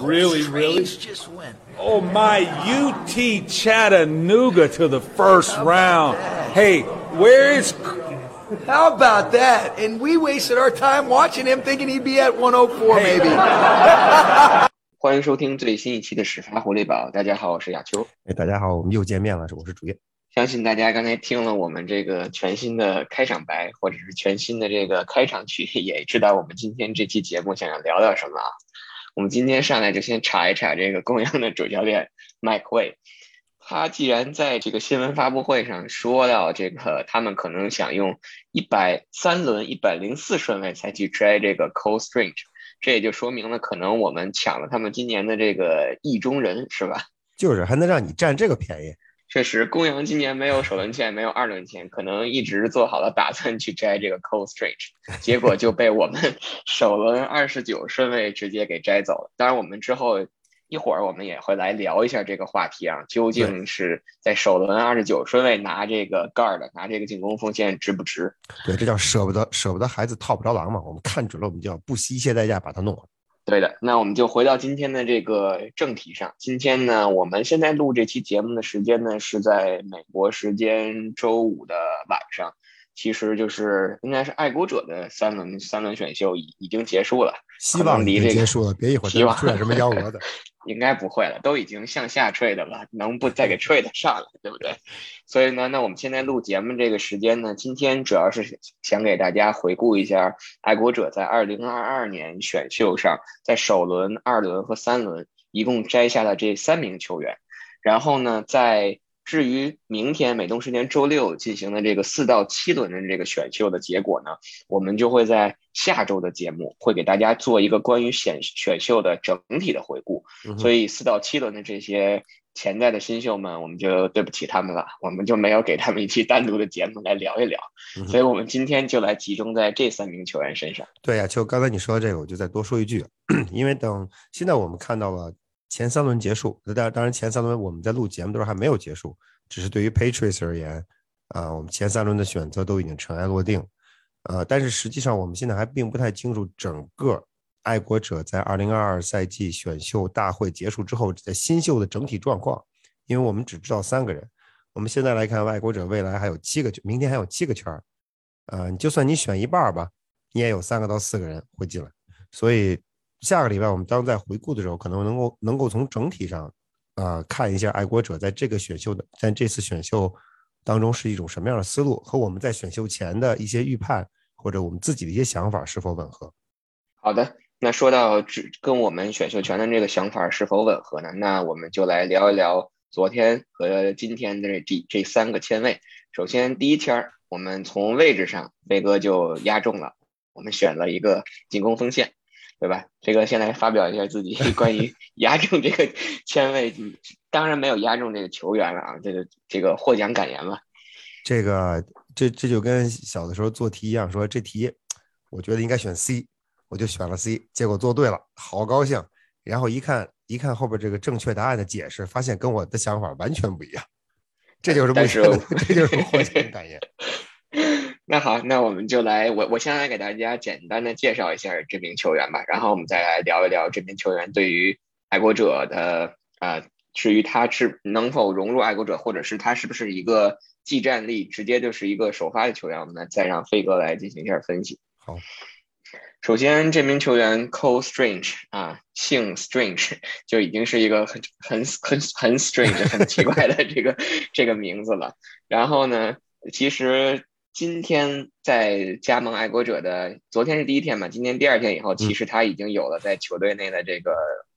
Really, really? Just went. Oh my, UT Chattanooga to the first round. Hey, where is How about that? And we wasted our time watching him thinking he'd be at 104 Hey. maybe. 欢迎收听最新一期的始发狐狸堡。大家好，我是亚秋。哎，大家好，我们又见面了，我是主页。相信大家刚才听了我们这个全新的开场白，或者是全新的这个开场曲，也知道我们今天这期节目想要聊聊什么啊？我们今天上来就先查一查这个公羊的主教练麦克威，他既然在这个新闻发布会上说到这个，他们可能想用一百三轮、一百零四顺位才去摘这个 Cole Strange，这也就说明了可能我们抢了他们今年的这个意中人，是吧？就是还能让你占这个便宜，确实，公羊今年没有首轮签，没有二轮签，可能一直做好了打算去摘这个 Cole Strange，结果就被我们首轮二十九顺位直接给摘走了。当然，我们之后一会儿我们也会来聊一下这个话题啊，究竟是在首轮二十九顺位拿这个 guard，拿这个进攻锋线值不值？对，这叫舍不得舍不得孩子套不着狼嘛。我们看准了，我们就要不惜一切代价把它弄了。对的，那我们就回到今天的这个正题上。今天呢，我们现在录这期节目的时间呢是在美国时间周五的晚上，其实就是应该是爱国者的三轮三轮选秀已已经结束了，希望离这个结束了，别一会儿希出点什么幺蛾子。应该不会了，都已经向下坠的了，能不再给坠的上了，对不对？所以呢，那我们现在录节目这个时间呢，今天主要是想给大家回顾一下爱国者在二零二二年选秀上，在首轮、二轮和三轮一共摘下了这三名球员，然后呢，在至于明天美东时间周六进行的这个四到七轮的这个选秀的结果呢，我们就会在下周的节目会给大家做一个关于选选秀的整体的回顾。所以四到七轮的这些潜在的新秀们，我们就对不起他们了，我们就没有给他们一期单独的节目来聊一聊。所以我们今天就来集中在这三名球员身上。对呀、就刚才你说的这个，我就再多说一句，因为等现在我们看到了前三轮结束，那当当然前三轮我们在录节目的时候还没有结束，只是对于 Patriots 而言，啊、我们前三轮的选择都已经尘埃落定，呃，但是实际上我们现在还并不太清楚整个爱国者在二零二二赛季选秀大会结束之后在新秀的整体状况，因为我们只知道三个人。我们现在来看，爱国者未来还有七个，明天还有七个圈儿，呃，就算你选一半吧，你也有三个到四个人会进来。所以下个礼拜我们当在回顾的时候，可能能够能够从整体上，呃，看一下爱国者在这个选秀的在这次选秀当中是一种什么样的思路，和我们在选秀前的一些预判或者我们自己的一些想法是否吻合。好的，那说到只跟我们选秀权的这个想法是否吻合呢？那我们就来聊一聊昨天和今天的这这三个签位。首先第一签儿，我们从位置上，飞哥就压中了，我们选了一个进攻锋线，对吧？这个先来发表一下自己 关于压中这个签位，嗯当然没有压中这个球员了啊，这个这个获奖感言吧。这个这这就跟小的时候做题一样，说这题我觉得应该选 C，我就选了 C，结果做对了，好高兴。然后一看一看后边这个正确答案的解释，发现跟我的想法完全不一样。这就是目前的，这就是获奖感言。那好，那我们就来，我我先来给大家简单的介绍一下这名球员吧，然后我们再来聊一聊这名球员对于爱国者的啊、呃至于他是能否融入爱国者，或者是他是不是一个技战力直接就是一个首发的球员，我们再让飞哥来进行一下分析。好，首先，这名球员 Cole Strange 啊，姓 Strange 就已经是一个很很很很 strange 很奇怪的这个这个名字了。然后呢，其实今天在加盟爱国者的，昨天是第一天嘛，今天第二天以后，其实他已经有了在球队内的这个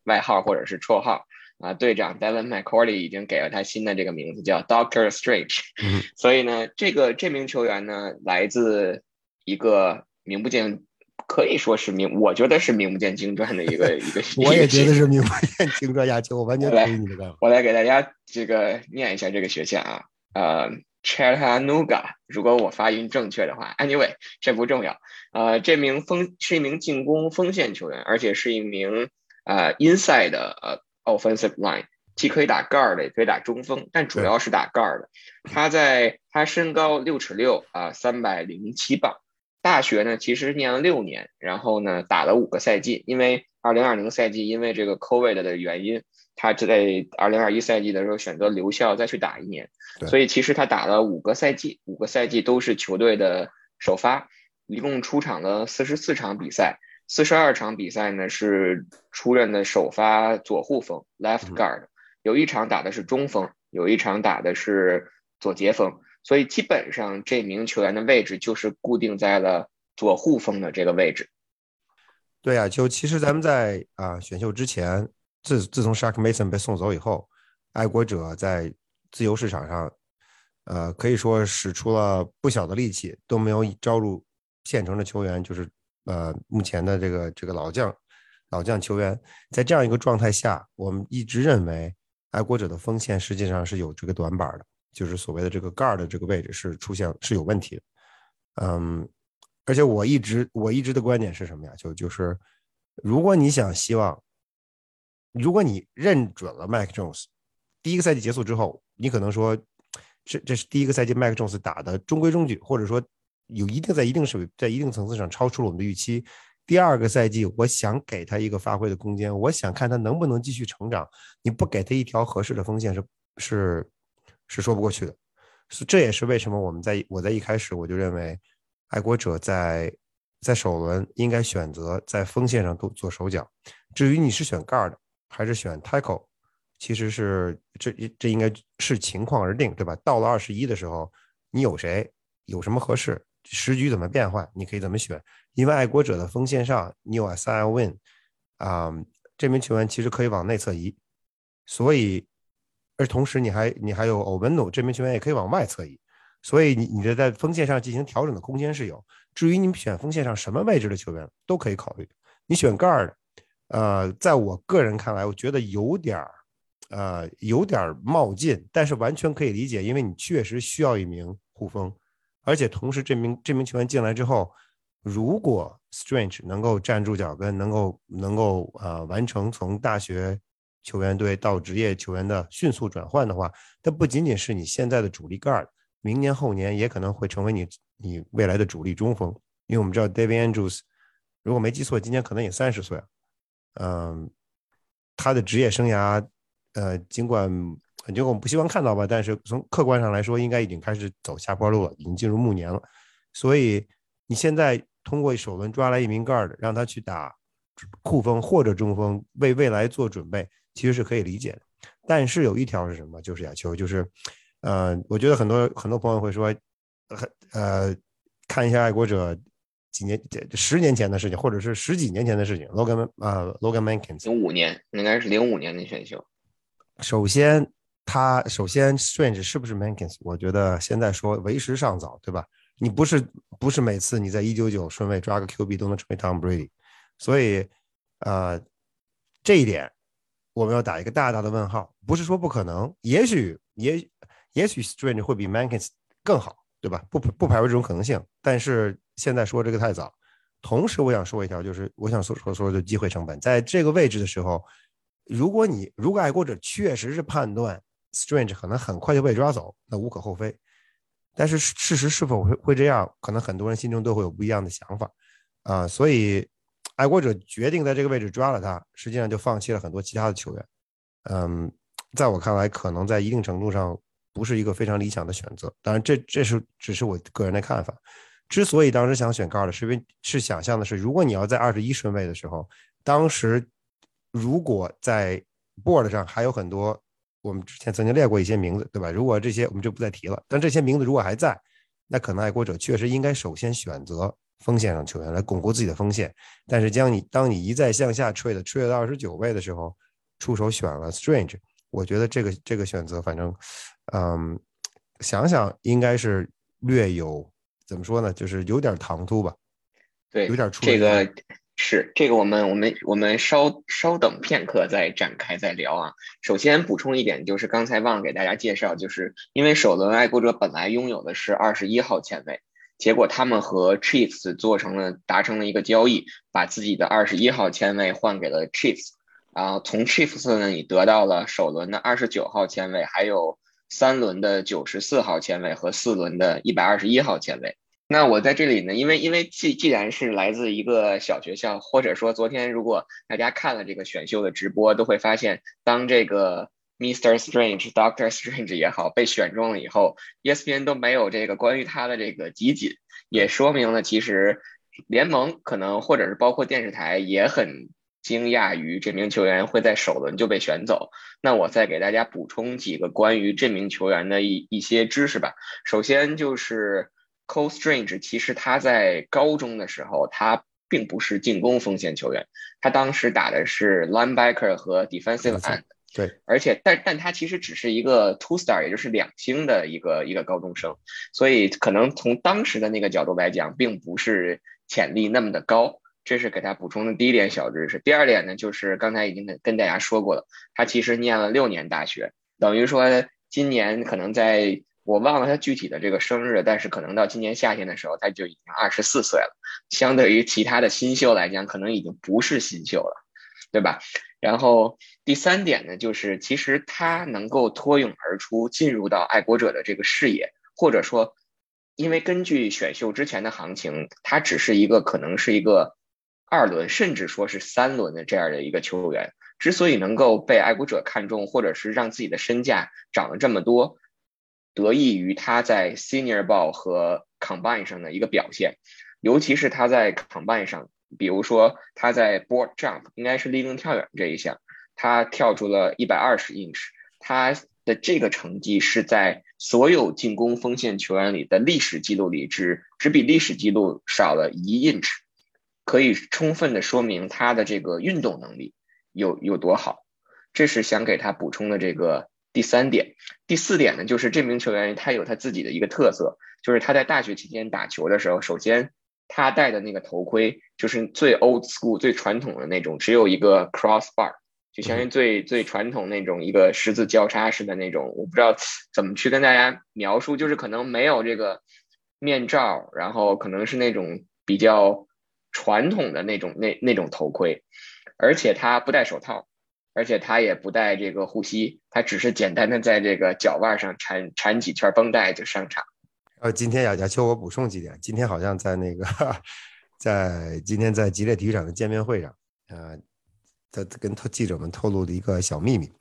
外号或者是绰号啊。队长 Devin McCourty 已经给了他新的这个名字，叫 Doctor Strange。嗯所以呢，这个这名球员呢，来自一个名不见。可以说是名，我觉得是名不见经传的一个一个。我也觉得是。名不见经传亚球，我完全同意你的看法。我来给大家这个念一下这个学校啊，呃，Chattanooga，如果我发音正确的话，anyway，这不重要。呃，这名锋是一名进攻锋线球员，而且是一名呃 inside 的呃 offensive line，既可以打 guard 也可以打中锋，但主要是打 guard 的。他在他身高六尺六啊，三百零七磅。大学呢，其实念了六年，然后呢打了五个赛季，因为二零二零赛季因为这个 COVID 的原因，他在二零二一赛季的时候选择留校再去打一年，所以其实他打了五个赛季，五个赛季都是球队的首发，一共出场了四十四场比赛，四十二场比赛呢是出任的首发左护锋 （left guard），有一场打的是中锋，有一场打的是左截锋，所以基本上这名球员的位置就是固定在了左护锋的这个位置。对啊，就其实咱们在啊选秀之前，自自从 Shark Mason 被送走以后，爱国者在自由市场上，呃，可以说使出了不小的力气，都没有招入现成的球员，就是呃目前的这个这个老将老将球员，在这样一个状态下，我们一直认为爱国者的锋线实际上是有这个短板的，就是所谓的这个 guard 这个位置是出现是有问题的，嗯。而且我一直我一直的观点是什么呀？就就是，如果你想希望，如果你认准了 Mike Jones，第一个赛季结束之后，你可能说，这这是第一个赛季 Mike Jones 打的中规中矩，或者说有一定在一定水在一定层次上超出了我们的预期。第二个赛季，我想给他一个发挥的空间，我想看他能不能继续成长。你不给他一条合适的锋线是是是说不过去的。是这也是为什么我们在我在一开始我就认为。爱国者在在首轮应该选择在锋线上做做手脚。至于你是选 guard 还是选 tackle，其实是这这应该是情况而定，对吧？到了二十一的时候，你有谁有什么合适，时局怎么变换，你可以怎么选。因为爱国者的锋线上你有 SILWIN 啊，这名球员其实可以往内侧移，所以而同时你还你还有 o v e n o 这名球员也可以往外侧移。所以你你的在锋线上进行调整的空间是有。至于你选锋线上什么位置的球员都可以考虑。你选 guard，呃，在我个人看来，我觉得有点儿，呃，有点儿冒进，但是完全可以理解，因为你确实需要一名护锋，而且同时这名这名球员进来之后，如果 Strange 能够站住脚跟，能够能够呃完成从大学球员队到职业球员的迅速转换的话，它不仅仅是你现在的主力 guard。明年后年也可能会成为你你未来的主力中锋，因为我们知道 David Andrews，如果没记错，今年可能也三十岁了，嗯，他的职业生涯，呃，尽管尽管我们不希望看到吧，但是从客观上来说，应该已经开始走下坡路了，已经进入暮年了。所以你现在通过首轮抓来一名 guard，让他去打库锋或者中锋，为未来做准备，其实是可以理解的。但是有一条是什么？就是亚球，就是。呃，我觉得很多很多朋友会说，呃，看一下爱国者几年、十年前的事情，或者是十几年前的事情。Logan 啊，Logan Mankins，零五年应该是零五年的选秀。首先，他首先 Strange 是不是 Mankins？我觉得现在说为时尚早，对吧？你不是不是每次你在一九九顺位抓个 QB 都能成为 Tom Brady，所以呃，这一点我们要打一个大大的问号。不是说不可能，也许也。也许 Strange 会比 Mankins 更好，对吧？不不排除这种可能性，但是现在说这个太早。同时，我想说一条，就是我想说说说的机会成本，在这个位置的时候，如果你如果爱国者确实是判断 Strange 可能很快就被抓走，那无可厚非。但是事实是否会会这样，可能很多人心中都会有不一样的想法啊。所以，爱国者决定在这个位置抓了他，实际上就放弃了很多其他的球员。嗯，在我看来，可能在一定程度上。不是一个非常理想的选择，当然这这是只是我个人的看法。之所以当时想选高的，是因为是想象的是，如果你要在二十一顺位的时候，当时如果在 board 上还有很多我们之前曾经列过一些名字，对吧？如果这些我们就不再提了。但这些名字如果还在，那可能爱国者确实应该首先选择锋线上球员来巩固自己的锋线。但是将你当你一再向下 trade，trade 到二十九位的时候，出手选了 Strange，我觉得这个这个选择反正。嗯，想想应该是略有怎么说呢，就是有点唐突吧。对，有点出。这个是这个，我们我们我们稍稍等片刻再展开再聊啊。首先补充一点，就是刚才忘了给大家介绍，就是因为首轮爱国者本来拥有的是二十一号签位，结果他们和 Chiefs 做成了达成了一个交易，把自己的二十一号签位换给了 Chiefs，然后从 Chiefs 那里得到了首轮的二十九号签位，还有。三轮的九十四号签位和四轮的一百二十一号签位，那我在这里呢，因为因为既既然是来自一个小学校，或者说昨天如果大家看了这个选秀的直播，都会发现，当这个 Mr. Strange、Doctor Strange 也好被选中了以后，ESPN 都没有这个关于他的这个集锦，也说明了其实联盟可能或者是包括电视台也很惊讶于这名球员会在首轮就被选走。那我再给大家补充几个关于这名球员的一一些知识吧。首先就是。Cole Strange 其实他在高中的时候，他并不是进攻锋线球员，他当时打的是 linebacker 和 defensive end。对，而且但但他其实只是一个 two star，也就是两星的一个一个高中生，所以可能从当时的那个角度来讲，并不是潜力那么的高。这是给他补充的第一点小知识。第二点呢，就是刚才已经跟跟大家说过了，他其实念了六年大学，等于说今年可能在。我忘了他具体的这个生日，但是可能到今年夏天的时候，他就已经二十四岁了。相对于其他的新秀来讲，可能已经不是新秀了，对吧？然后第三点呢，就是其实他能够脱颖而出，进入到爱国者的这个视野，或者说，因为根据选秀之前的行情，他只是一个可能是一个二轮，甚至说是三轮的这样的一个球员。之所以能够被爱国者看中，或者是让自己的身价涨了这么多。得益于他在 Senior Ball 和 Combine 上的一个表现，尤其是他在 Combine 上，比如说他在 Board Jump 应该是立定跳远这一项，他跳出了一百二十 inch，他的这个成绩是在所有进攻锋线球员里的历史记录里只只比历史记录少了一 inch，可以充分的说明他的这个运动能力有有多好，这是想给他补充的这个。第三点，第四点呢，就是这名球员他有他自己的一个特色，就是他在大学期间打球的时候，首先他戴的那个头盔就是最 old school 最传统的那种，只有一个 crossbar，就相当于最最传统那种一个十字交叉式的那种，我不知道怎么去跟大家描述，就是可能没有这个面罩，然后可能是那种比较传统的那种那那种头盔，而且他不戴手套。而且他也不戴这个护膝，他只是简单的在这个脚腕上缠缠几圈绷带就上场。呃，今天雅雅秋，我补充几点。今天好像在那个，在今天在吉列体育场的见面会上，呃，他跟记者们透露了一个小秘密，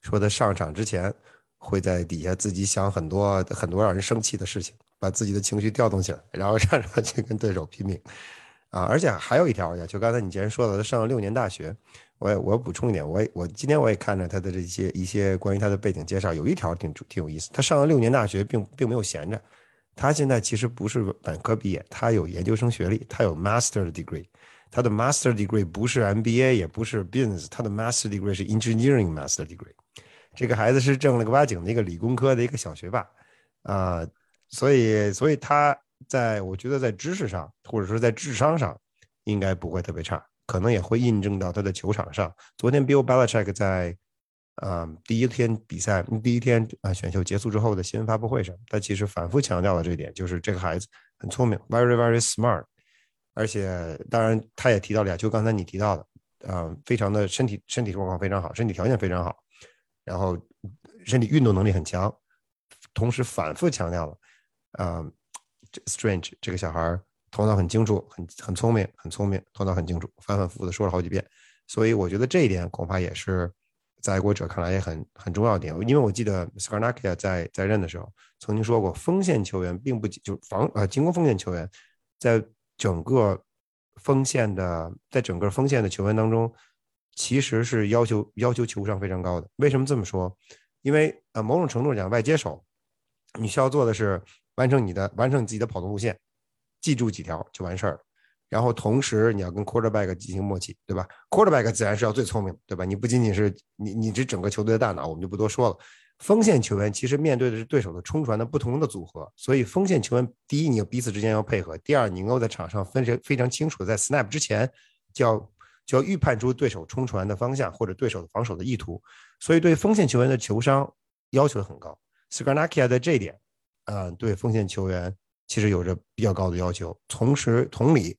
说他上场之前会在底下自己想很多很多让人生气的事情，把自己的情绪调动起来，然后上场去跟对手拼命。啊，而且还有一条，就刚才你既然说了，他上了六年大学。我我补充一点，我我今天我也看着他的这些一些关于他的背景介绍，有一条挺挺有意思。他上了六年大学，并并没有闲着。他现在其实不是本科毕业，他有研究生学历，他有 master degree。他的 master degree 不是 MBA，也不是 business，他的 master degree 是 engineering master degree。这个孩子是正了个八经的一个理工科的一个小学霸啊，所以所以他在我觉得在知识上或者说在智商上应该不会特别差。可能也会印证到他的球场上。昨天 Bill Belichick 在啊第一天比赛第一天啊选秀结束之后的新闻发布会上，他其实反复强调了这一点，就是这个孩子很聪明，very very smart。而且当然他也提到了，就刚才你提到的，啊，非常的身体身体状况非常好，身体条件非常好，然后身体运动能力很强，同时反复强调了，啊，Strange 这个小孩。头脑很清楚，很很聪明，很聪明，头脑很清楚，反反复复的说了好几遍，所以我觉得这一点恐怕也是在爱国者看来也很很重要点。因为我记得 Skarnakia 在在任的时候曾经说过，锋线球员并不就防呃进攻锋线球员，在整个锋线的在整个锋线的球员当中，其实是要求要求球商非常高的。为什么这么说？因为呃某种程度上讲，外接手你需要做的是完成你的完成你自己的跑动路线。记住几条就完事儿，然后同时你要跟 quarterback 进行默契，对吧？quarterback 自然是要最聪明，对吧？你不仅仅是你，你这整个球队的大脑，我们就不多说了。锋线球员其实面对的是对手的冲传的不同的组合，所以锋线球员第一，你要彼此之间要配合；第二，你能够在场上分非非常清楚在 snap 之前就要就要预判出对手冲传的方向或者对手的防守的意图，所以对锋线球员的球商要求很高。Skarnakia 在这一点，呃，对锋线球员。其实有着比较高的要求，同时同理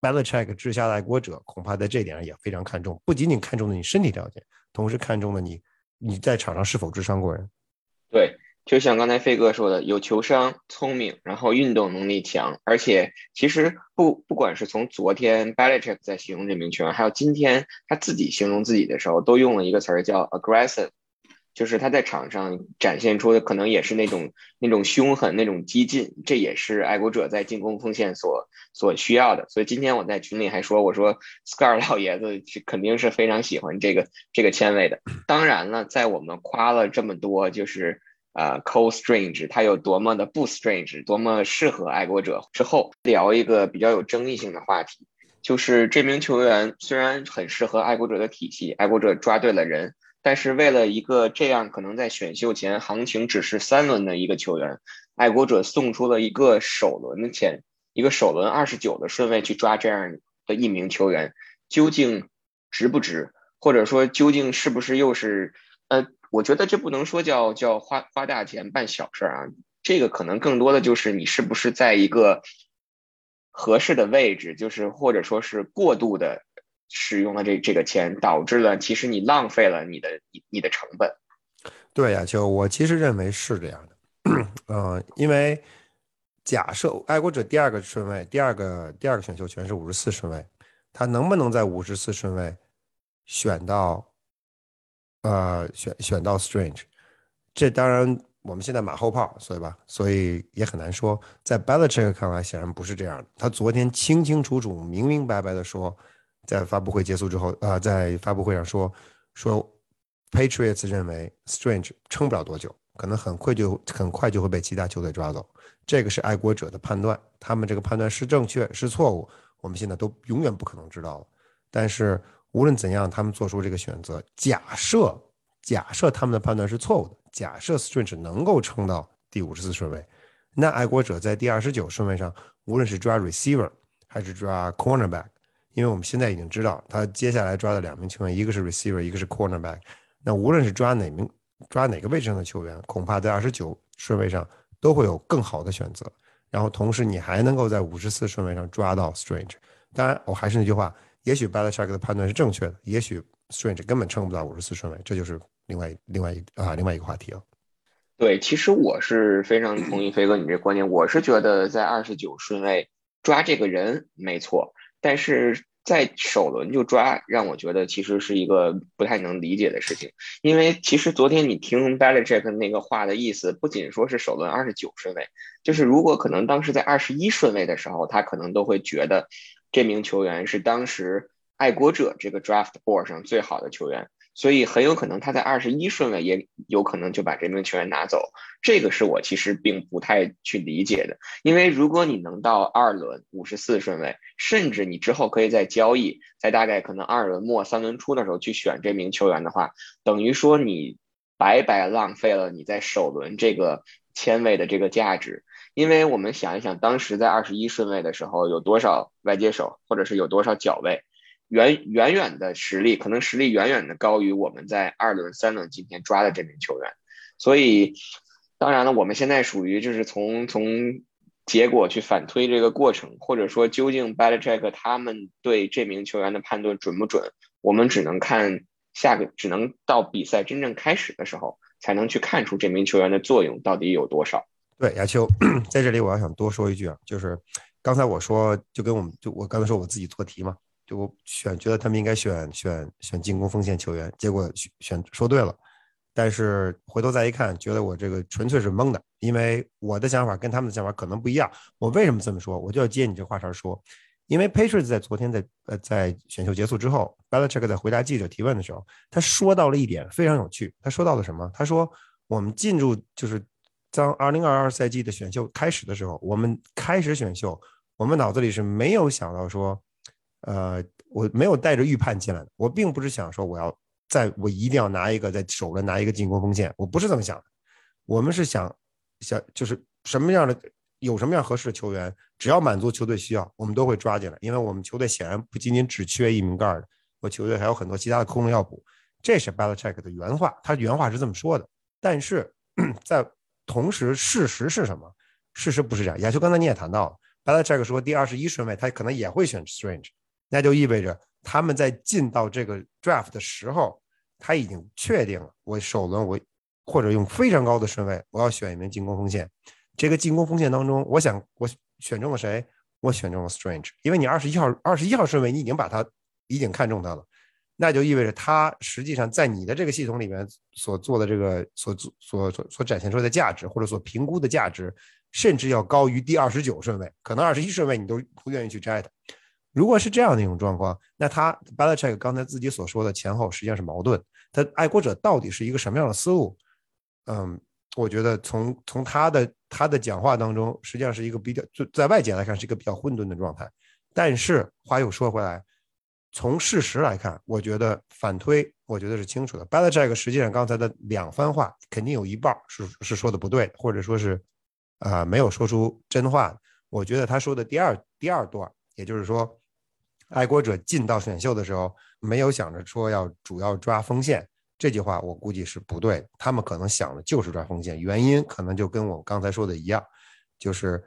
，Belichick 治下的爱国者恐怕在这点上也非常看重，不仅仅看重了你身体条件，同时看重了你你在场上是否智商过人。对。就像刚才飞哥说的，有球商、聪明，然后运动能力强，而且其实不不管是从昨天 Belichick 在形容这名球员，还有今天他自己形容自己的时候，都用了一个词儿叫 aggressive。就是他在场上展现出的可能也是那种那种凶狠、那种激进，这也是爱国者在进攻锋线所所需要的。所以今天我在群里还说，我说 Scar 老爷子肯定是非常喜欢这个这个签位的。当然了，在我们夸了这么多，就是呃 Cole Strange 他有多么的不 Strange，多么适合爱国者之后，聊一个比较有争议性的话题，就是这名球员虽然很适合爱国者的体系，爱国者抓对了人。但是为了一个这样可能在选秀前行情只是三轮的一个球员，爱国者送出了一个首轮的钱，一个首轮二十九的顺位去抓这样的一名球员，究竟值不值？或者说究竟是不是又是？呃，我觉得这不能说叫叫花花大钱办小事儿啊，这个可能更多的就是你是不是在一个合适的位置，就是或者说是过度的。使用了这这个钱，导致了其实你浪费了你的你你的成本。对呀，就我其实认为是这样的，嗯，因为假设爱国者第二个顺位，第二个第二个选秀权是五十四顺位，他能不能在五十四顺位选到呃选选到 Strange？这当然我们现在马后炮，所以吧，所以也很难说。在 Belichick 看来，显然不是这样的。他昨天清清楚楚、明明白白的说。在发布会结束之后，啊，在发布会上说说，Patriots 认为 Strange 撑不了多久，可能很快就很快就会被其他球队抓走。这个是爱国者的判断，他们这个判断是正确是错误，我们现在都永远不可能知道了。但是无论怎样，他们做出这个选择，假设假设他们的判断是错误的，假设 Strange 能够撑到第五十四顺位，那爱国者在第二十九顺位上，无论是抓 receiver 还是抓 cornerback。因为我们现在已经知道，他接下来抓的两名球员，一个是 receiver，一个是 cornerback。那无论是抓哪名、抓哪个位置上的球员，恐怕在二十九顺位上都会有更好的选择。然后同时，你还能够在五十四顺位上抓到 Strange。当然，我还是那句话，也许 Belichick 的判断是正确的，也许 Strange 根本撑不到五十四顺位，这就是另外另外一啊另外一个话题了。对，其实我是非常同意飞哥你这观点，我是觉得在二十九顺位抓这个人没错。但是在首轮就抓，让我觉得其实是一个不太能理解的事情。因为其实昨天你听 Belichick 那个话的意思，不仅说是首轮二十九顺位，就是如果可能当时在二十一顺位的时候，他可能都会觉得这名球员是当时爱国者这个 draft board 上最好的球员。所以很有可能他在二十一顺位也有可能就把这名球员拿走，这个是我其实并不太去理解的。因为如果你能到二轮五十四顺位，甚至你之后可以在交易，在大概可能二轮末三轮初的时候去选这名球员的话，等于说你白白浪费了你在首轮这个签位的这个价值。因为我们想一想，当时在二十一顺位的时候有多少外接手，或者是有多少角位。远远远的实力，可能实力远远的高于我们在二轮、三轮今天抓的这名球员，所以当然了，我们现在属于就是从从结果去反推这个过程，或者说究竟 Belichick 他们对这名球员的判断准不准，我们只能看下个，只能到比赛真正开始的时候才能去看出这名球员的作用到底有多少。对，亚秋 在这里我要想多说一句啊，就是刚才我说就跟我们就我刚才说我自己做题嘛。就选，觉得他们应该选选选进攻锋线球员，结果选选说对了，但是回头再一看，觉得我这个纯粹是蒙的，因为我的想法跟他们的想法可能不一样。我为什么这么说？我就要接你这话茬说，因为 Patriots 在昨天在呃在选秀结束之后，Belichick 在回答记者提问的时候，他说到了一点非常有趣。他说到了什么？他说我们进入就是当2022赛季的选秀开始的时候，我们开始选秀，我们脑子里是没有想到说。呃，我没有带着预判进来的，我并不是想说我要在我一定要拿一个在手里拿一个进攻锋线，我不是这么想的。我们是想想就是什么样的有什么样合适的球员，只要满足球队需要，我们都会抓进来。因为我们球队显然不仅仅只缺一名盖的，我球队还有很多其他的空位要补。这是 Belichick 的原话，他原话是这么说的。但是在同时，事实是什么？事实不是这样。亚秋刚才你也谈到了，Belichick 说第二十一顺位他可能也会选 Strange。那就意味着他们在进到这个 draft 的时候，他已经确定了，我首轮我或者用非常高的顺位，我要选一名进攻锋线。这个进攻锋线当中，我想我选中了谁？我选中了 Strange，因为你二十一号二十一号顺位，你已经把他已经看中他了，那就意味着他实际上在你的这个系统里面所做的这个所所所所展现出来的价值，或者所评估的价值，甚至要高于第二十九顺位，可能二十一顺位你都不愿意去摘他。如果是这样的一种状况，那他 Belichick 刚才自己所说的前后实际上是矛盾。他爱国者到底是一个什么样的思路？嗯。我觉得从从他的他的讲话当中，实际上是一个比较，就在外界来看是一个比较混沌的状态。但是话又说回来，从事实来看，我觉得反推，我觉得是清楚的。Belichick 实际上刚才的两番话，肯定有一半是是说的不对，或者说是啊没有说出真话。我觉得他说的第二第二段，也就是说，爱国者进到选秀的时候，没有想着说要主要抓锋线。这句话我估计是不对，他们可能想的就是抓锋线，原因可能就跟我刚才说的一样，就是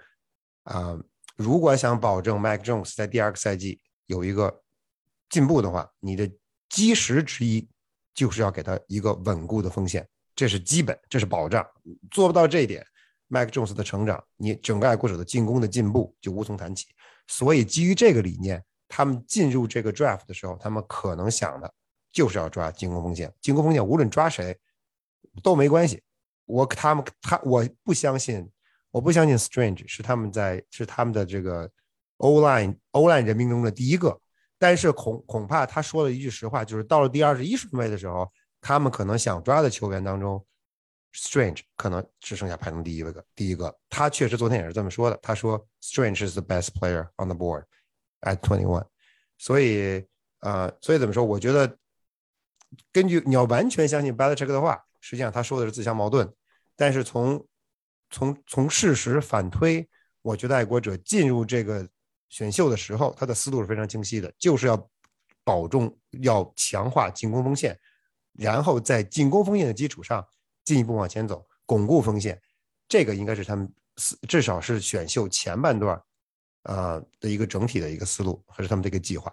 啊，如果想保证 Mac Jones 在第二个赛季有一个进步的话，你的基石之一就是要给他一个稳固的锋线，这是基本，这是保障。做不到这一点，Mac Jones 的成长，你整个爱国者的进攻的进步就无从谈起。所以基于这个理念，他们进入这个 Draft 的时候，他们可能想的。就是要抓进攻锋线，进攻锋线无论抓谁都没关系。我他们他我不相信，我不相信 Strange 是他们在是他们的这个 O line O line 人名中的第一个。但是恐恐怕他说了一句实话，就是到了第二十一顺位的时候，他们可能想抓的球员当中，Strange 可能只剩下排名第一位个第一个。他确实昨天也是这么说的，他说 Strange is the best player on the board at twenty one。所以呃，所以怎么说？我觉得。根据你要完全相信 Belichick 的话，实际上他说的是自相矛盾。但是从从从事实反推，我觉得爱国者进入这个选秀的时候，他的思路是非常清晰的，就是要保重、要强化进攻锋线，然后在进攻锋线的基础上进一步往前走，巩固锋线。这个应该是他们，至少是选秀前半段啊的一个整体的一个思路，还是他们的一个计划。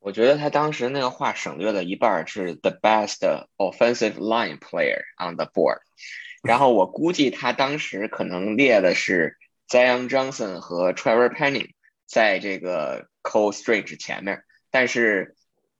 我觉得他当时那个话省略了一半，是 the best offensive line player on the board。然后我估计他当时可能列的是 Zion Johnson 和 Trevor Penning 在这个 Cole Strange 前面，但是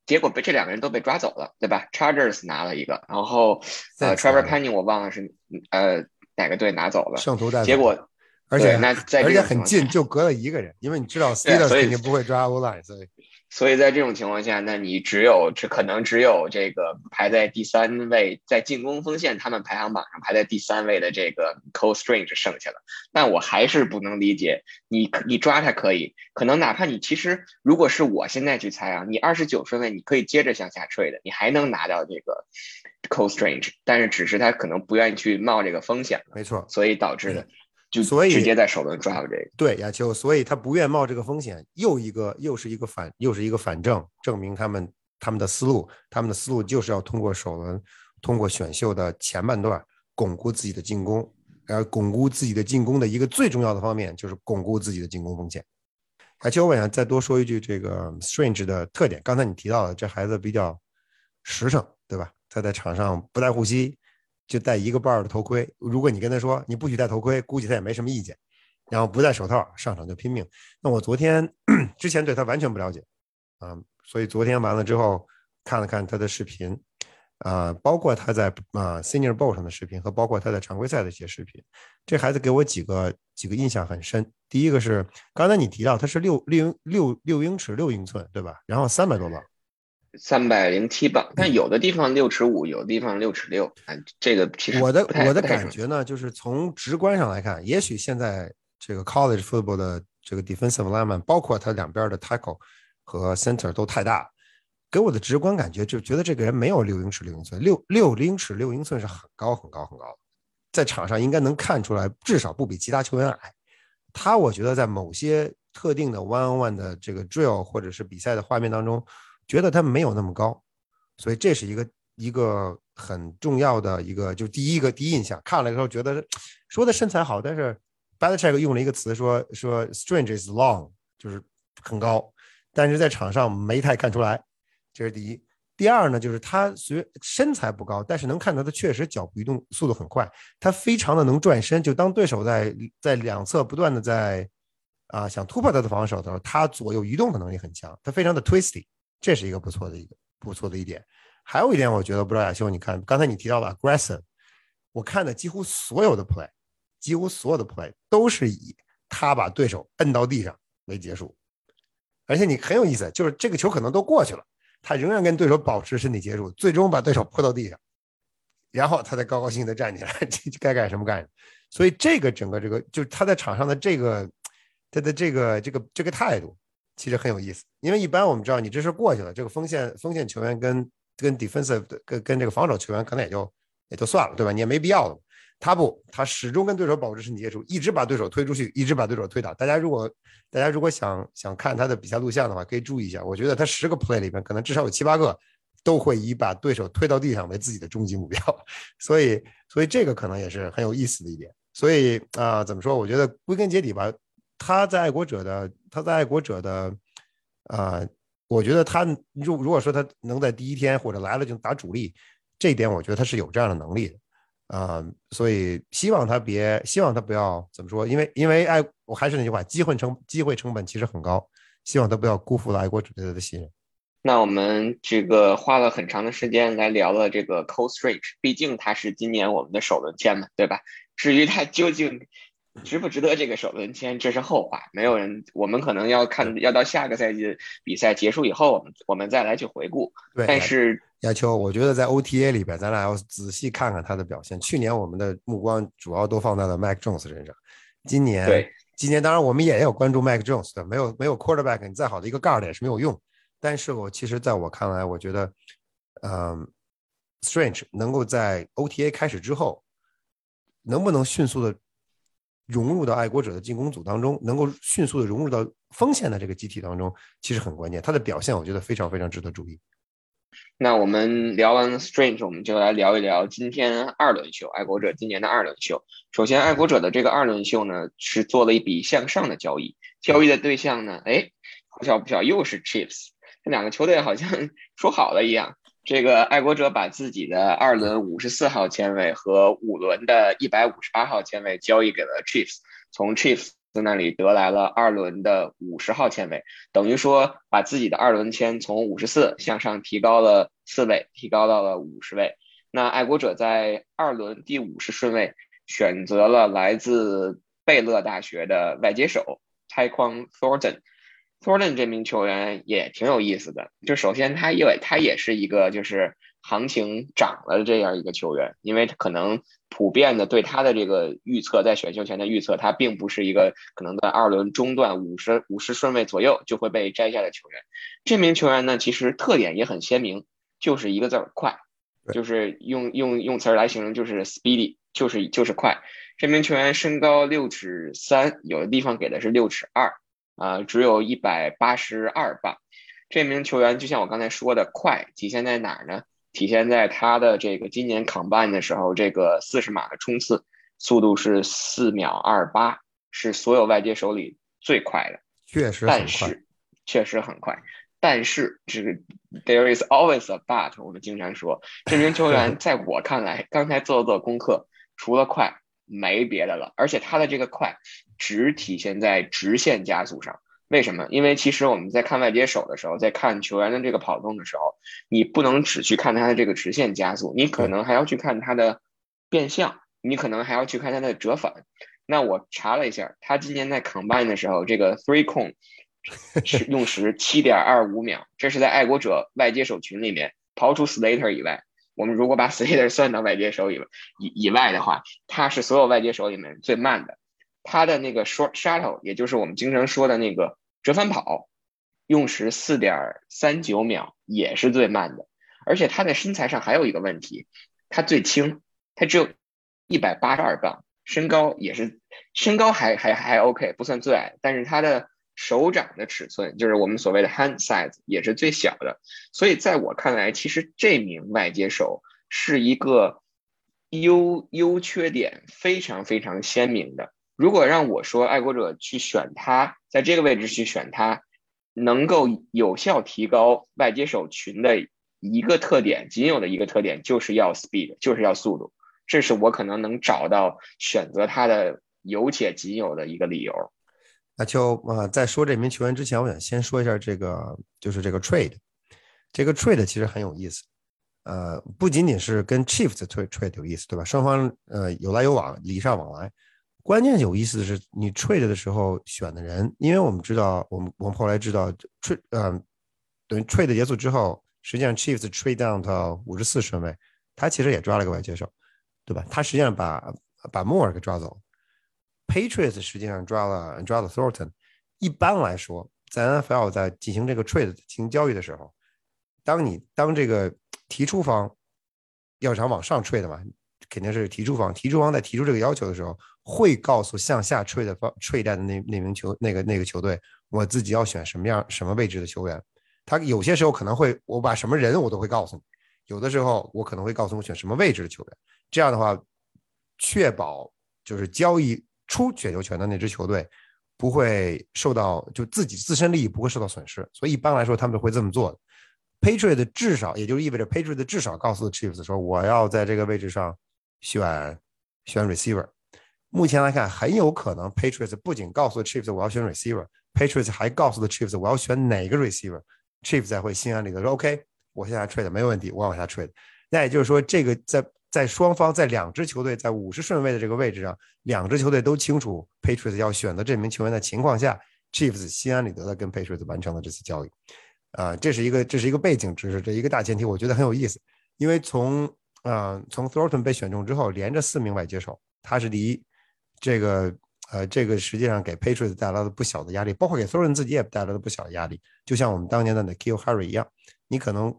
结果被这两个人都被抓走了，对吧？Chargers 拿了一个，然后呃 Trevor Penning 我忘了是呃哪个队拿走了，圣徒带结果而且那在而且很近，就隔了一个人，因为你知道 Steelers 肯定不会抓 O line，所以。所以在这种情况下，那你只有只可能只有这个排在第三位，在进攻锋线他们排行榜上排在第三位的这个 Cole Strange 剩下了。但我还是不能理解，你你抓他可以，可能哪怕你其实如果是我现在去猜啊，你二十九顺位你可以接着向下坠的，你还能拿到这个 Cole Strange，但是只是他可能不愿意去冒这个风险，没错，所以导致的。就所以直接在首轮抓了这个，对亚秋，所以他不愿冒这个风险，又一个又是一个反又是一个反证，证明他们他们的思路，他们的思路就是要通过首轮，通过选秀的前半段巩固自己的进攻，然后巩固自己的进攻的一个最重要的方面就是巩固自己的进攻风险。亚秋，我想再多说一句这个 Strange 的特点，刚才你提到的这孩子比较实诚，对吧？他在场上不带护膝。就戴一个半的头盔，如果你跟他说你不许戴头盔，估计他也没什么意见。然后不戴手套上场就拼命。那我昨天 之前对他完全不了解，啊，所以昨天完了之后看了看他的视频，啊，包括他在啊 Senior Bowl 上的视频和包括他在常规赛的一些视频，这孩子给我几个几个印象很深。第一个是刚才你提到他是六六六六英尺六英寸，对吧？然后三百多磅。三百零七磅，但有的地方六尺五，有的地方六尺六。哎，这个其实我的我的感觉呢，就是从直观上来看，也许现在这个 college football 的这个 defensive lineman，包括他两边的 tackle 和 center 都太大，给我的直观感觉就觉得这个人没有六英尺六英寸，六六英尺六英寸是很高很高很高，在场上应该能看出来，至少不比其他球员矮。他我觉得在某些特定的 one on one 的这个 drill 或者是比赛的画面当中。觉得他没有那么高，所以这是一个一个很重要的一个，就第一个第一印象。看了以后觉得说的身材好，但是 Belichick 用了一个词说说 Strange is long，就是很高，但是在场上没太看出来。这是第一。第二呢，就是他虽身材不高，但是能看到他确实脚步移动速度很快，他非常的能转身，就当对手在在两侧不断的在啊想突破他的防守的时候，他左右移动的能力很强，他非常的 twisty，这是一个不错的一个不错的一点。还有一点，我觉得不知道亚修，你看刚才你提到了 aggressive，我看的几乎所有的 play，几乎所有的 play 都是以他把对手摁到地上为结束，而且你很有意思，就是这个球可能都过去了。他仍然跟对手保持身体接触，最终把对手扑到地上，然后他才高高兴兴的站起来，该干什么干什么。所以这个整个这个就是他在场上的这个他的这个这个这个态度，其实很有意思。因为一般我们知道，你这事过去了，这个锋线锋线球员跟跟 defensive 跟跟这个防守球员可能也就也就算了，对吧？你也没必要了。他不，他始终跟对手保持身体接触，一直把对手推出去，一直把对手推倒。大家如果大家如果想想看他的比赛录像的话，可以注意一下。我觉得他十个 play 里面，可能至少有七八个都会以把对手推到地上为自己的终极目标。所以，所以这个可能也是很有意思的一点。所以啊，怎么说？我觉得归根结底吧，他在爱国者的，他在爱国者的，啊，我觉得他如如果说他能在第一天或者来了就打主力，这一点我觉得他是有这样的能力的。啊，所以希望他别，希望他不要怎么说，因为因为爱，我还是那句话，机会成机会成本其实很高，希望他不要辜负了爱国者对他的信任。那我们这个花了很长的时间来聊了这个 Cole Strange，毕竟他是今年我们的首轮签嘛，对吧？至于他究竟。值不值得这个首轮签，这是后话。没有人，我们可能要看，要到下个赛季比赛结束以后，我们我们再来去回顾。对，但是亚秋，我觉得在 OTA 里边，咱俩要仔细看看他的表现。去年我们的目光主要都放在了 Mac Jones 身上，今年，对，今年当然我们也有关注 Mac Jones 的，没有没有 Quarterback，你再好的一个 Guard 也是没有用。但是我其实在我看来，我觉得，嗯，Strange 能够在 OTA 开始之后，能不能迅速的。融入到爱国者的进攻组当中，能够迅速的融入到锋线的这个集体当中，其实很关键。他的表现，我觉得非常非常值得注意。那我们聊完 Strange，我们就来聊一聊今天二轮秀，爱国者今年的二轮秀。首先，爱国者的这个二轮秀呢，是做了一笔向上的交易，交易的对象呢，哎，好巧不巧又是 Chiefs，这两个球队好像 说好了一样。这个爱国者把自己的二轮五十四号签位和五轮的一百五十八号签位交易给了 Chiefs，从 Chiefs 那里得来了二轮的五十号签位，等于说把自己的二轮签从五十四向上提高了四位，提高到了五十位。那爱国者在二轮第五十顺位选择了来自贝勒大学的外接手 Tyquan Thornton。Thornton 这名球员也挺有意思的，就首先他因为他也是一个就是行情涨了这样一个球员，因为可能普遍的对他的这个预测，在选秀前的预测，他并不是一个可能在二轮中段五十五十顺位左右就会被摘下的球员。这名球员呢，其实特点也很鲜明，就是一个字儿快，就是用用用词儿来形容就是 speedy，就是就是快。这名球员身高六尺三，有的地方给的是六尺二。啊，只有一百八十二磅。这名球员就像我刚才说的，快体现在哪儿呢？体现在他的这个今年 combine 的时候，这个四十码的冲刺速度是四秒二八，是所有外接手里最快的。确实但是确实很快。但是这个 there is always a but，我们经常说，这名球员 在我看来，刚才做了做功课，除了快。没别的了，而且它的这个快只体现在直线加速上。为什么？因为其实我们在看外接手的时候，在看球员的这个跑动的时候，你不能只去看他的这个直线加速，你可能还要去看他的变向，你可能还要去看他的折返。那我查了一下，他今年在 combine 的时候，这个 three cone 是用时七点二五秒，这是在爱国者外接手群里面刨除 Slater 以外。我们如果把 Slater 算到外接手里以以外的话，他是所有外接手里面最慢的。他的那个 short shuttle，也就是我们经常说的那个折返跑，用时四点三九秒，也是最慢的。而且他在身材上还有一个问题，他最轻，他只有一百八十二磅，身高也是身高还还还 OK，不算最矮，但是他的。手掌的尺寸就是我们所谓的 hand size，也是最小的。所以在我看来，其实这名外接手是一个优优缺点非常非常鲜明的。如果让我说爱国者去选他，在这个位置去选他，能够有效提高外接手群的一个特点，仅有的一个特点就是要 speed，就是要速度，这是我可能能找到选择他的有且仅有的一个理由。那就呃，在说这名球员之前，我想先说一下这个，就是这个 trade，这个 trade 其实很有意思，呃，不仅仅是跟 Chiefs 的 trade trade 有意思，对吧？双方呃有来有往，礼尚往来。关键有意思的是，你 trade 的时候选的人，因为我们知道，我们我们后来知道，trade 嗯，等于 trade 结束之后，实际上 Chiefs trade down 到五十四顺位，他其实也抓了个外接手，对吧？他实际上把把 Moore 给抓走。Patriots 实际上抓了抓了 Thornton。一般来说，在 NFL 在进行这个 trade 进行交易的时候，当你当这个提出方要想往上 trade 嘛，肯定是提出方。提出方在提出这个要求的时候，会告诉向下 trade 方 trade 的那那名球那个那个球队，我自己要选什么样什么位置的球员。他有些时候可能会我把什么人我都会告诉你，有的时候我可能会告诉我选什么位置的球员。这样的话，确保就是交易。出选秀权的那支球队不会受到就自己自身利益不会受到损失，所以一般来说他们会这么做的。Patriot 至少也就意味着 Patriot 至少告诉 Chiefs 说我要在这个位置上选选 receiver。目前来看，很有可能 Patriot 不仅告诉 Chiefs 我要选 receiver，Patriot 还告诉了 Chiefs 我要选哪个 receiver，Chiefs 才会心安理得说 OK，我现在 trade 没有问题，我往下 trade。那也就是说，这个在。在双方在两支球队在五十顺位的这个位置上，两支球队都清楚 Patriots 要选择这名球员的情况下，Chiefs 心安理得的跟 Patriots 完成了这次交易。啊，这是一个这是一个背景知识，这一个大前提，我觉得很有意思。因为从啊从 Thornton 被选中之后，连着四名外接手，他是第一。这个呃这个实际上给 Patriots 带来了不小的压力，包括给 Thornton 自己也带来了不小的压力。就像我们当年的 Nikil Harry 一样，你可能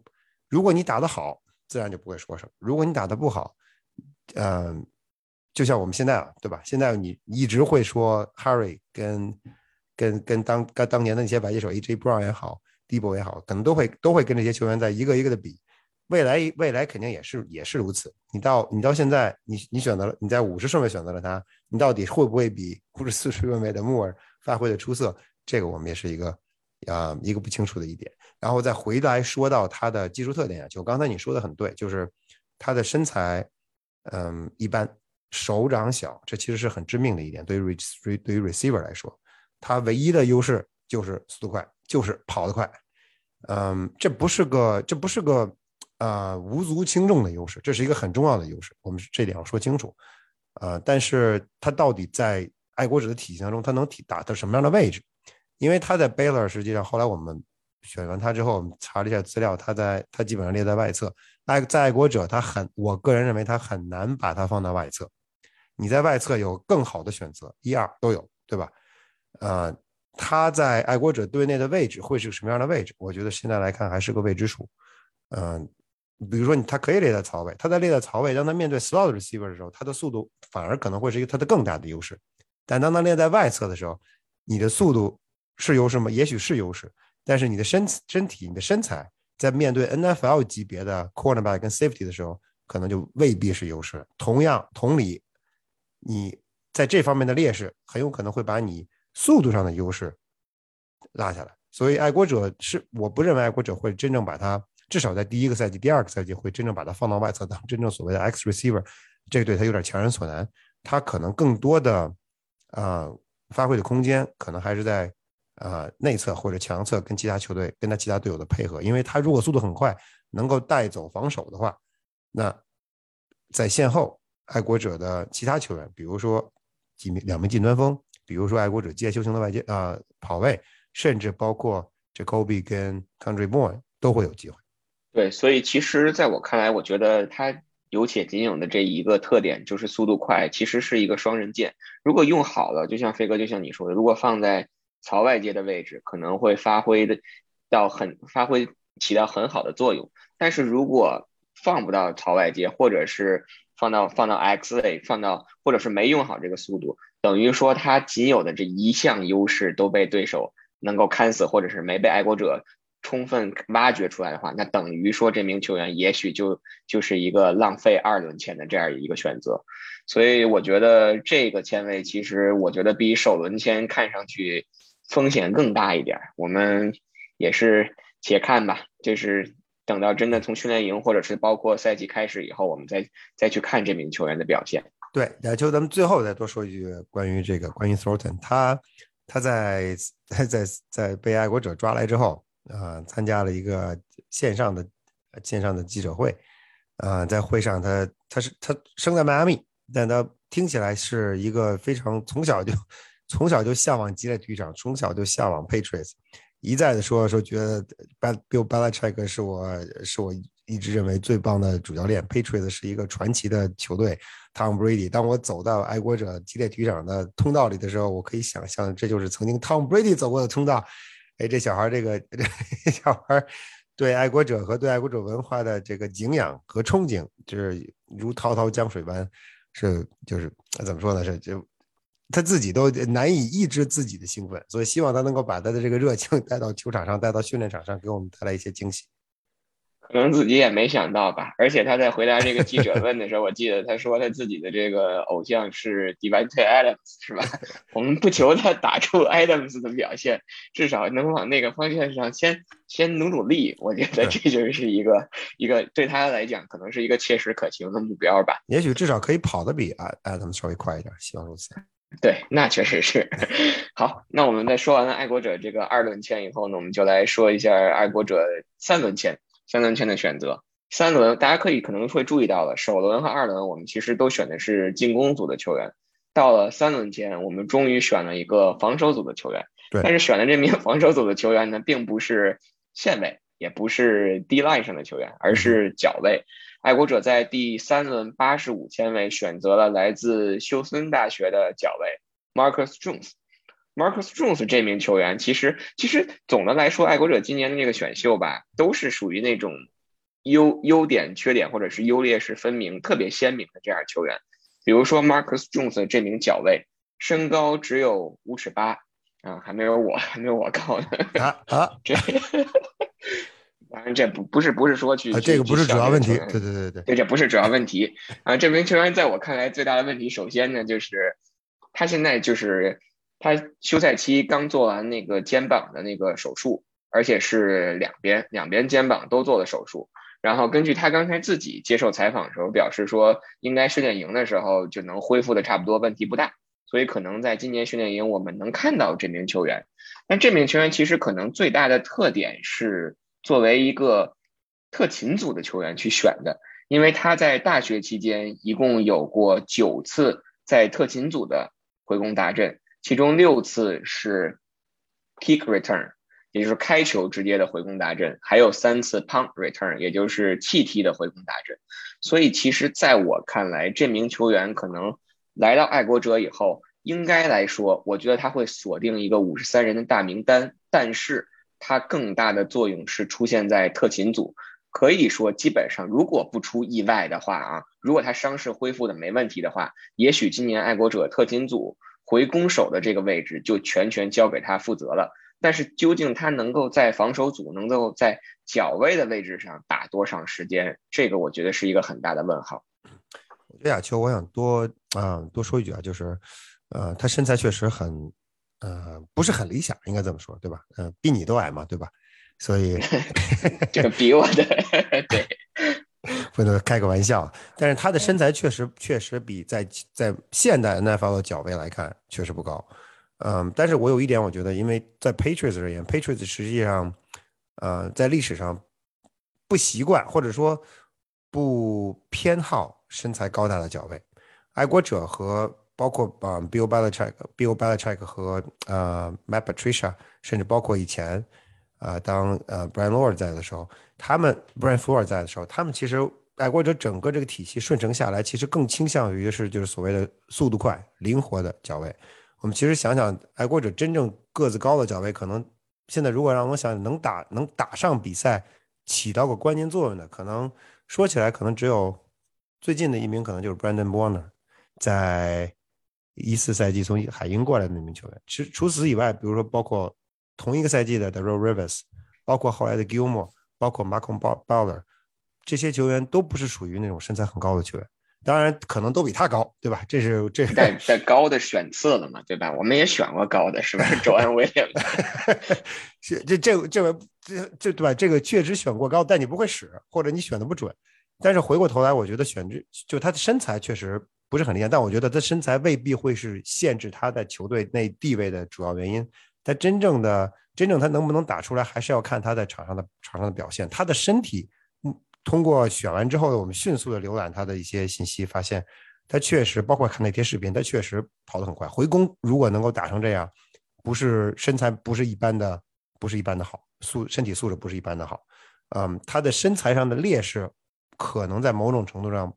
如果你打得好。自然就不会说什么。如果你打得不好，嗯，就像我们现在啊，对吧？现在你一直会说 Harry 跟跟跟当跟当年的那些白接手 AJ Brown 也好，Debo 也好，可能都会都会跟这些球员在一个一个的比。未来未来肯定也是也是如此。你到你到现在，你你选择了你在五十顺位选择了他，你到底会不会比 五十四顺位的穆尔发挥的出色？这个我们也是一个啊一个不清楚的一点。然后再回来说到他的技术特点啊，就刚才你说的很对，就是他的身材，嗯，一般，手掌小，这其实是很致命的一点。对于对于 receiver 来说，他唯一的优势就是速度快，就是跑得快。嗯，这不是个这不是个啊无足轻重的优势，这是一个很重要的优势。我们这点要说清楚。呃，但是他到底在爱国者的体系当中，他能体打到什么样的位置？因为他在 Baylor 实际上后来我们。选完他之后，我们查了一下资料，他在他基本上列在外侧。爱在爱国者，他很，我个人认为他很难把他放到外侧。你在外侧有更好的选择，一二都有，对吧？呃，他在爱国者队内的位置会是个什么样的位置？我觉得现在来看还是个未知数。嗯，比如说你他可以列在槽位，他在列在槽位，当他面对 slot receiver 的时候，他的速度反而可能会是一个他的更大的优势。但当他列在外侧的时候，你的速度是优势吗？也许是优势。但是你的身身体、你的身材，在面对 NFL 级别的 cornerback 跟 safety 的时候，可能就未必是优势。同样，同理，你在这方面的劣势，很有可能会把你速度上的优势拉下来。所以，爱国者是我不认为爱国者会真正把它，至少在第一个赛季、第二个赛季会真正把它放到外侧当真正所谓的 X receiver，这个对他有点强人所难。他可能更多的啊发挥的空间，可能还是在。呃，内侧或者强侧跟其他球队跟他其他队友的配合，因为他如果速度很快，能够带走防守的话，那在线后爱国者的其他球员，比如说几名两名近端锋，比如说爱国者接球型的外接啊跑位，甚至包括 Jacoby 跟 Country Boy 都会有机会。对，所以其实在我看来，我觉得他有且仅有的这一个特点就是速度快，其实是一个双刃剑。如果用好了，就像飞哥，就像你说的，如果放在槽外接的位置可能会发挥的到很发挥起到很好的作用，但是如果放不到槽外接，或者是放到放到 X 类，放到或者是没用好这个速度，等于说他仅有的这一项优势都被对手能够看死，或者是没被爱国者充分挖掘出来的话，那等于说这名球员也许就就是一个浪费二轮签的这样一个选择。所以我觉得这个签位其实我觉得比首轮签看上去。风险更大一点，我们也是且看吧。就是等到真的从训练营或者是包括赛季开始以后，我们再再去看这名球员的表现。对，那就咱们最后再多说一句关于这个关于 Thornton，他他在在在在被爱国者抓来之后，啊，参加了一个线上的线上的记者会，啊，在会上他他是他生在迈阿密，但他听起来是一个非常从小就从小就向往激烈体育场，从小就向往 Patriots，一再的说说觉得 Bill Belichick 是我是我一直认为最棒的主教练，Patriots 是一个传奇的球队。Tom Brady，当我走到爱国者激烈体育场的通道里的时候，我可以想象，这就是曾经 Tom Brady 走过的通道。哎，这小孩，这个这小孩对爱国者和对爱国者文化的这个敬仰和憧憬，就是如滔滔江水般，是就是怎么说呢？是就他自己都难以抑制自己的兴奋，所以希望他能够把他的这个热情 带到球场上，带到训练场上，给我们带来一些惊喜。可能自己也没想到吧，而且他在回答这个记者问的时候，我记得他说他自己的这个偶像是 Devante Adams，是吧？我们不求他打出 Adams 的表现，至少能往那个方向上先先努努力。我觉得这就是一个一个对他来讲可能是一个切实可行的目标吧。也许至少可以跑得比 Adams 稍微快一点，希望如此。对，那确实是。好，那我们在说完了爱国者这个二轮签以后呢，我们就来说一下爱国者三轮签。三轮签的选择，三轮大家可以可能会注意到了，首轮和二轮我们其实都选的是进攻组的球员，到了三轮签，我们终于选了一个防守组的球员。对，但是选的这名防守组的球员呢，并不是线位，也不是 D line 上的球员，而是脚位。爱国者在第三轮八十五签位选择了来自休斯顿大学的角位 Marcus Jones。Marcus Jones 这名球员，其实其实总的来说，爱国者今年的这个选秀吧，都是属于那种优优点、缺点或者是优劣势分明、特别鲜明的这样球员。比如说 Marcus Jones 这名角位，身高只有五尺八啊，还没有我还没有我高呢。啊啊，这当然这不不是不是说去这个不是主要问题，对对对对，对这不是主要问题啊。这名球员在我看来最大的问题，首先呢就是他现在就是。他休赛期刚做完那个肩膀的那个手术，而且是两边两边肩膀都做了手术。然后根据他刚才自己接受采访的时候表示说，应该训练营的时候就能恢复的差不多，问题不大。所以可能在今年训练营我们能看到这名球员。但这名球员其实可能最大的特点是作为一个特勤组的球员去选的，因为他在大学期间一共有过九次在特勤组的回攻达阵。其中六次是 kick return，也就是开球直接的回攻达阵，还有三次 punt return，也就是弃踢的回攻达阵。所以，其实在我看来，这名球员可能来到爱国者以后，应该来说，我觉得他会锁定一个五十三人的大名单。但是，他更大的作用是出现在特勤组。可以说，基本上如果不出意外的话啊，如果他伤势恢复的没问题的话，也许今年爱国者特勤组。回攻手的这个位置就全权交给他负责了，但是究竟他能够在防守组能够在角位的位置上打多长时间，这个我觉得是一个很大的问号。我觉得亚秋，我想多啊多说一句啊，就是呃，他身材确实很呃不是很理想，应该这么说对吧？嗯，比你都矮嘛，对吧？所以 这个比我的对。不能开个玩笑，但是他的身材确实确实比在在现代 NFL 的脚位来看确实不高，嗯，但是我有一点我觉得，因为在 Patriots 而言，Patriots 实际上，呃，在历史上不习惯或者说不偏好身材高大的脚位，爱国者和包括啊 Bill Belichick、Bill Belichick 和呃 Matt Patricia，甚至包括以前。啊，当呃 Brian Lord 在的时候，他们 Brian Floor 在的时候，他们其实爱国者整个这个体系顺承下来，其实更倾向于是就是所谓的速度快、灵活的脚位。我们其实想想，爱国者真正个子高的脚位，可能现在如果让我想能打能打上比赛、起到个关键作用的，可能说起来可能只有最近的一名，可能就是 Brandon Warner，在一四赛季从海鹰过来的那名球员。其实除此以外，比如说包括。同一个赛季的 The Roll Rivers，包括后来的 Gilmore，包括 Malcolm Bowler，这些球员都不是属于那种身材很高的球员，当然可能都比他高，对吧？这是这在在高的选次了嘛，对吧？我们也选过高的，是吧？周安威廉，是这这这位这这对吧？这个确实选过高，但你不会使，或者你选的不准。但是回过头来，我觉得选这就他的身材确实不是很厉害，但我觉得他身材未必会是限制他在球队内地位的主要原因。他真正的真正他能不能打出来，还是要看他在场上的场上的表现。他的身体，嗯，通过选完之后，我们迅速的浏览他的一些信息，发现他确实，包括看那些视频，他确实跑得很快。回攻如果能够打成这样，不是身材不是一般的，不是一般的好，素身体素质不是一般的好。嗯，他的身材上的劣势。可能在某种程度上，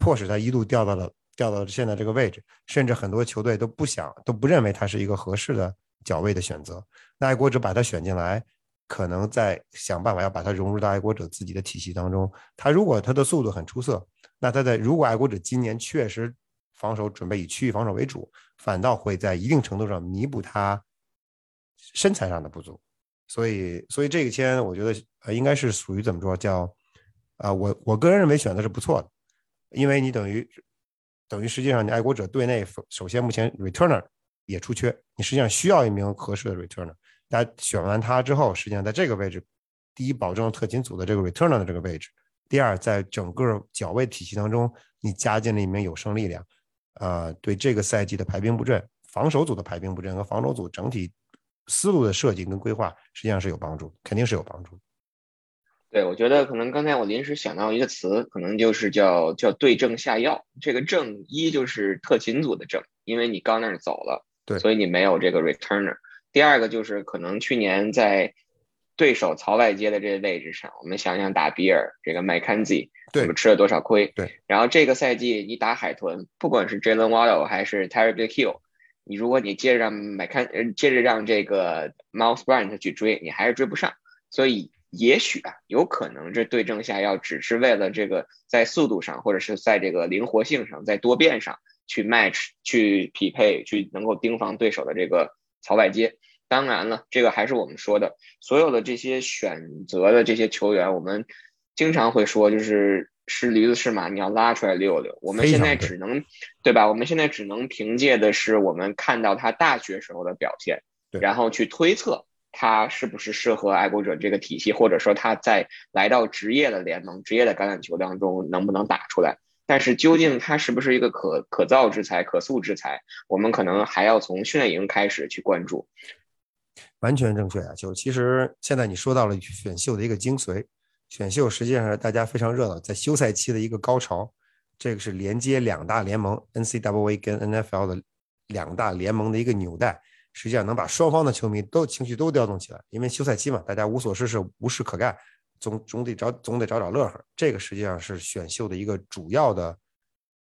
迫使他一度掉到了掉到了现在这个位置，甚至很多球队都不想都不认为他是一个合适的脚位的选择。那爱国者把他选进来，可能在想办法要把他融入到爱国者自己的体系当中。他如果他的速度很出色，那他在如果爱国者今年确实防守准备以区域防守为主，反倒会在一定程度上弥补他身材上的不足。所以，所以这个签我觉得呃应该是属于怎么说叫。啊，我我个人认为选的是不错的，因为你等于等于实际上你爱国者队内首先目前 returner 也出缺，你实际上需要一名合适的 returner。大家选完他之后，实际上在这个位置，第一保证特勤组的这个 returner 的这个位置，第二在整个脚位体系当中，你加进了一名有生力量，啊，对这个赛季的排兵布阵、防守组的排兵布阵和防守组整体思路的设计跟规划，实际上是有帮助，肯定是有帮助。对，我觉得可能刚才我临时想到一个词，可能就是叫叫对症下药。这个症一就是特勤组的症，因为你刚那儿走了，对，所以你没有这个 returner。第二个就是可能去年在对手曹外接的这个位置上，我们想想打比尔这个麦坎吉，对，吃了多少亏？对。然后这个赛季你打海豚，不管是 Jalen Waddle 还是 Terry Hill，你如果你接着让麦坎，呃，接着让这个 Mouse Bryant 去追，你还是追不上，所以。也许啊，有可能这对症下药，只是为了这个在速度上，或者是在这个灵活性上，在多变上去 match 去匹配，去能够盯防对手的这个槽外接。当然了，这个还是我们说的，所有的这些选择的这些球员，我们经常会说，就是是驴子是马，你要拉出来溜溜。我们现在只能，对吧？我们现在只能凭借的是我们看到他大学时候的表现，然后去推测。他是不是适合爱国者这个体系，或者说他在来到职业的联盟、职业的橄榄球当中能不能打出来？但是究竟他是不是一个可可造之才、可塑之才，我们可能还要从训练营开始去关注。完全正确啊！就其实现在你说到了选秀的一个精髓，选秀实际上是大家非常热闹，在休赛期的一个高潮，这个是连接两大联盟 NCAA 跟 NFL 的两大联盟的一个纽带。实际上能把双方的球迷都情绪都调动起来，因为休赛期嘛，大家无所事事，无事可干，总总得找总得找找乐呵。这个实际上是选秀的一个主要的，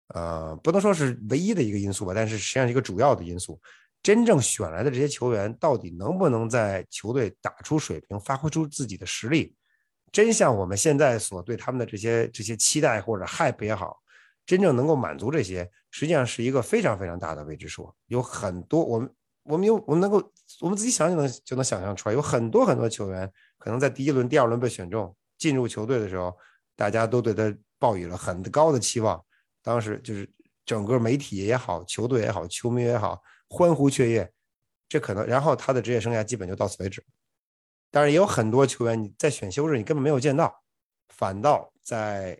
呃，不能说是唯一的一个因素吧，但是实际上是一个主要的因素。真正选来的这些球员到底能不能在球队打出水平，发挥出自己的实力，真像我们现在所对他们的这些这些期待或者 hype 也好，真正能够满足这些，实际上是一个非常非常大的未知数。有很多我们。我们有，我们能够，我们自己想就能就能想象出来，有很多很多球员可能在第一轮、第二轮被选中进入球队的时候，大家都对他抱以了很高的期望。当时就是整个媒体也好，球队也好，球迷也好，欢呼雀跃。这可能，然后他的职业生涯基本就到此为止。当然，也有很多球员你在选秀日你根本没有见到，反倒在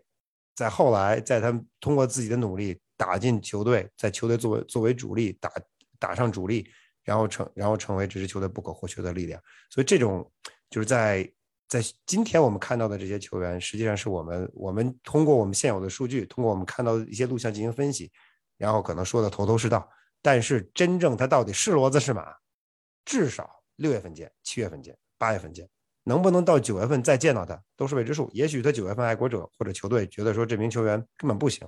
在后来，在他们通过自己的努力打进球队，在球队作为作为主力打打上主力。然后成，然后成为这支球队不可或缺的力量。所以这种就是在在今天我们看到的这些球员，实际上是我们我们通过我们现有的数据，通过我们看到的一些录像进行分析，然后可能说的头头是道。但是真正他到底是骡子是马，至少六月份见，七月份见，八月份见，能不能到九月份再见到他，都是未知数。也许他九月份爱国者或者球队觉得说这名球员根本不行。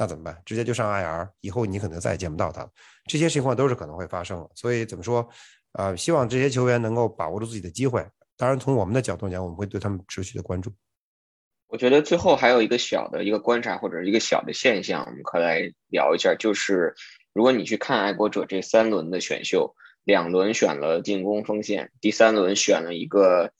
那怎么办？直接就上 IR，以后你可能再也见不到他了。这些情况都是可能会发生的。所以怎么说？呃，希望这些球员能够把握住自己的机会。当然，从我们的角度讲，我们会对他们持续的关注。我觉得最后还有一个小的一个观察或者一个小的现象，我们可来聊一下，就是如果你去看爱国者这三轮的选秀，两轮选了进攻锋线，第三轮选了一个。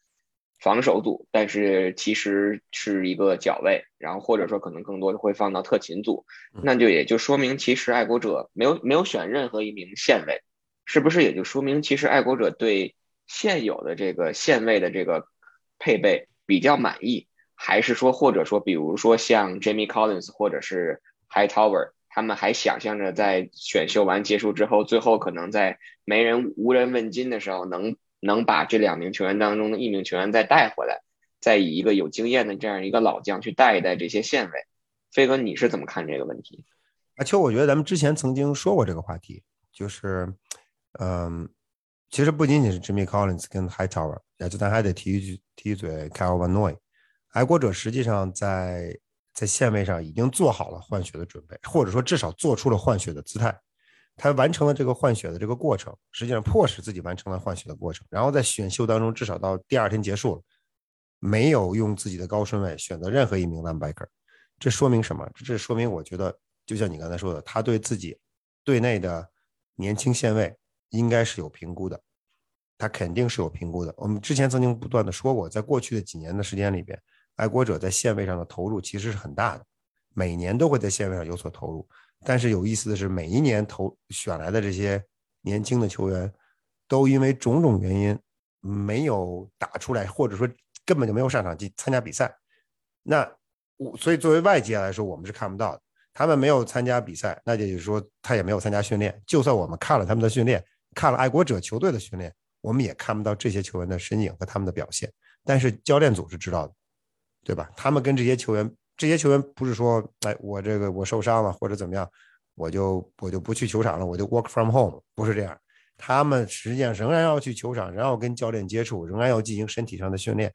防守组，但是其实是一个角位，然后或者说可能更多的会放到特勤组，那就也就说明其实爱国者没有没有选任何一名线位，是不是也就说明其实爱国者对现有的这个线位的这个配备比较满意，还是说或者说比如说像 Jamie Collins 或者是 Hightower，他们还想象着在选秀完结束之后，最后可能在没人无人问津的时候，能能把这两名球员当中的一名球员再带回来，再以一个有经验的这样一个老将去带一带这些线位。飞哥，你是怎么看这个问题？阿秋，我觉得咱们之前曾经说过这个话题，就是，嗯，其实不仅仅是 Jimmy Collins 跟 Hightower，也就咱还得提一句提一嘴 Kyle Van Noy，爱国者实际上在在线位上已经做好了换血的准备，或者说至少做出了换血的姿态，他完成了这个换血的这个过程，实际上迫使自己完成了换血的过程，然后在选秀当中至少到第二天结束了，没有用自己的高顺位选择任何一名 linebacker。这说明什么？这说明我觉得，就像你刚才说的，他对自己队内的年轻线位应该是有评估的，他肯定是有评估的。我们之前曾经不断的说过，在过去的几年的时间里边，爱国者在线位上的投入其实是很大的，每年都会在线位上有所投入。但是有意思的是，每一年投选来的这些年轻的球员，都因为种种原因没有打出来，或者说根本就没有上场去参加比赛。那我所以，作为外界来说，我们是看不到的。他们没有参加比赛，那也就是说，他也没有参加训练。就算我们看了他们的训练，看了爱国者球队的训练，我们也看不到这些球员的身影和他们的表现。但是教练组是知道的，对吧？他们跟这些球员，这些球员不是说，哎，我这个我受伤了或者怎么样，我就我就不去球场了，我就 work from home，不是这样。他们实际上仍然要去球场，仍然要跟教练接触，仍然要进行身体上的训练，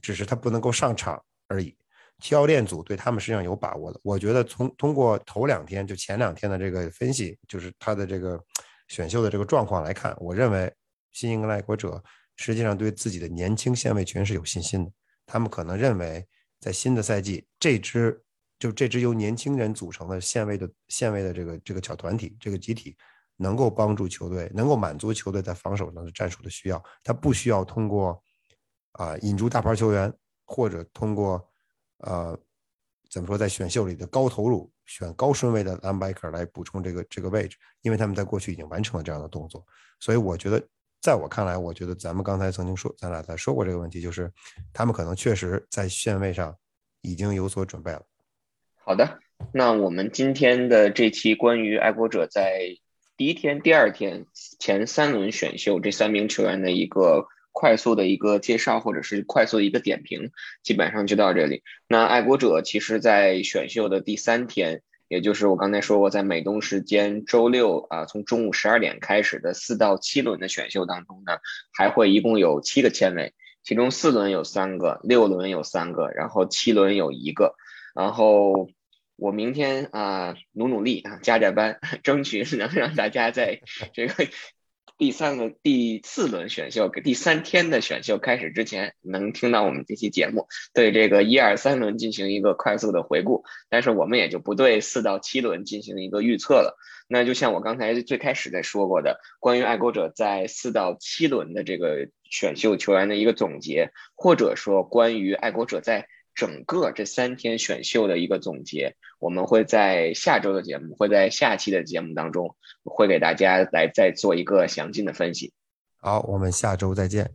只是他不能够上场而已。教练组对他们实际上有把握的，我觉得从通过头两天就前两天的这个分析，就是他的这个选秀的这个状况来看，我认为新英格兰爱国者实际上对自己的年轻线位权是有信心的。他们可能认为在新的赛季，这支就这支由年轻人组成的线位的线位的这个这个小团体这个集体，能够帮助球队，能够满足球队在防守上的战术的需要。他不需要通过啊引入大牌球员，或者通过。呃，怎么说，在选秀里的高投入，选高顺位的 linebacker 来补充这个这个位置，因为他们在过去已经完成了这样的动作，所以我觉得，在我看来，我觉得咱们刚才曾经说，咱俩在说过这个问题，就是他们可能确实在线位上已经有所准备了。好的，那我们今天的这期关于爱国者在第一天、第二天前三轮选秀这三名球员的一个。快速的一个介绍，或者是快速的一个点评，基本上就到这里。那爱国者其实，在选秀的第三天，也就是我刚才说过，在美东时间周六啊，从中午十二点开始的四到七轮的选秀当中呢，还会一共有七个签位，其中四轮有三个，六轮有三个，然后七轮有一个。然后我明天啊，努努力啊，加加班，争取能让大家在这个。第三个第四轮选秀，第三天的选秀开始之前，能听到我们这期节目，对这个一二三轮进行一个快速的回顾，但是我们也就不对四到七轮进行一个预测了。那就像我刚才最开始在说过的，关于爱国者在四到七轮的这个选秀球员的一个总结，或者说关于爱国者在。整个这三天选秀的一个总结，我们会在下周的节目，会在下期的节目当中，会给大家来再做一个详尽的分析。好，我们下周再见。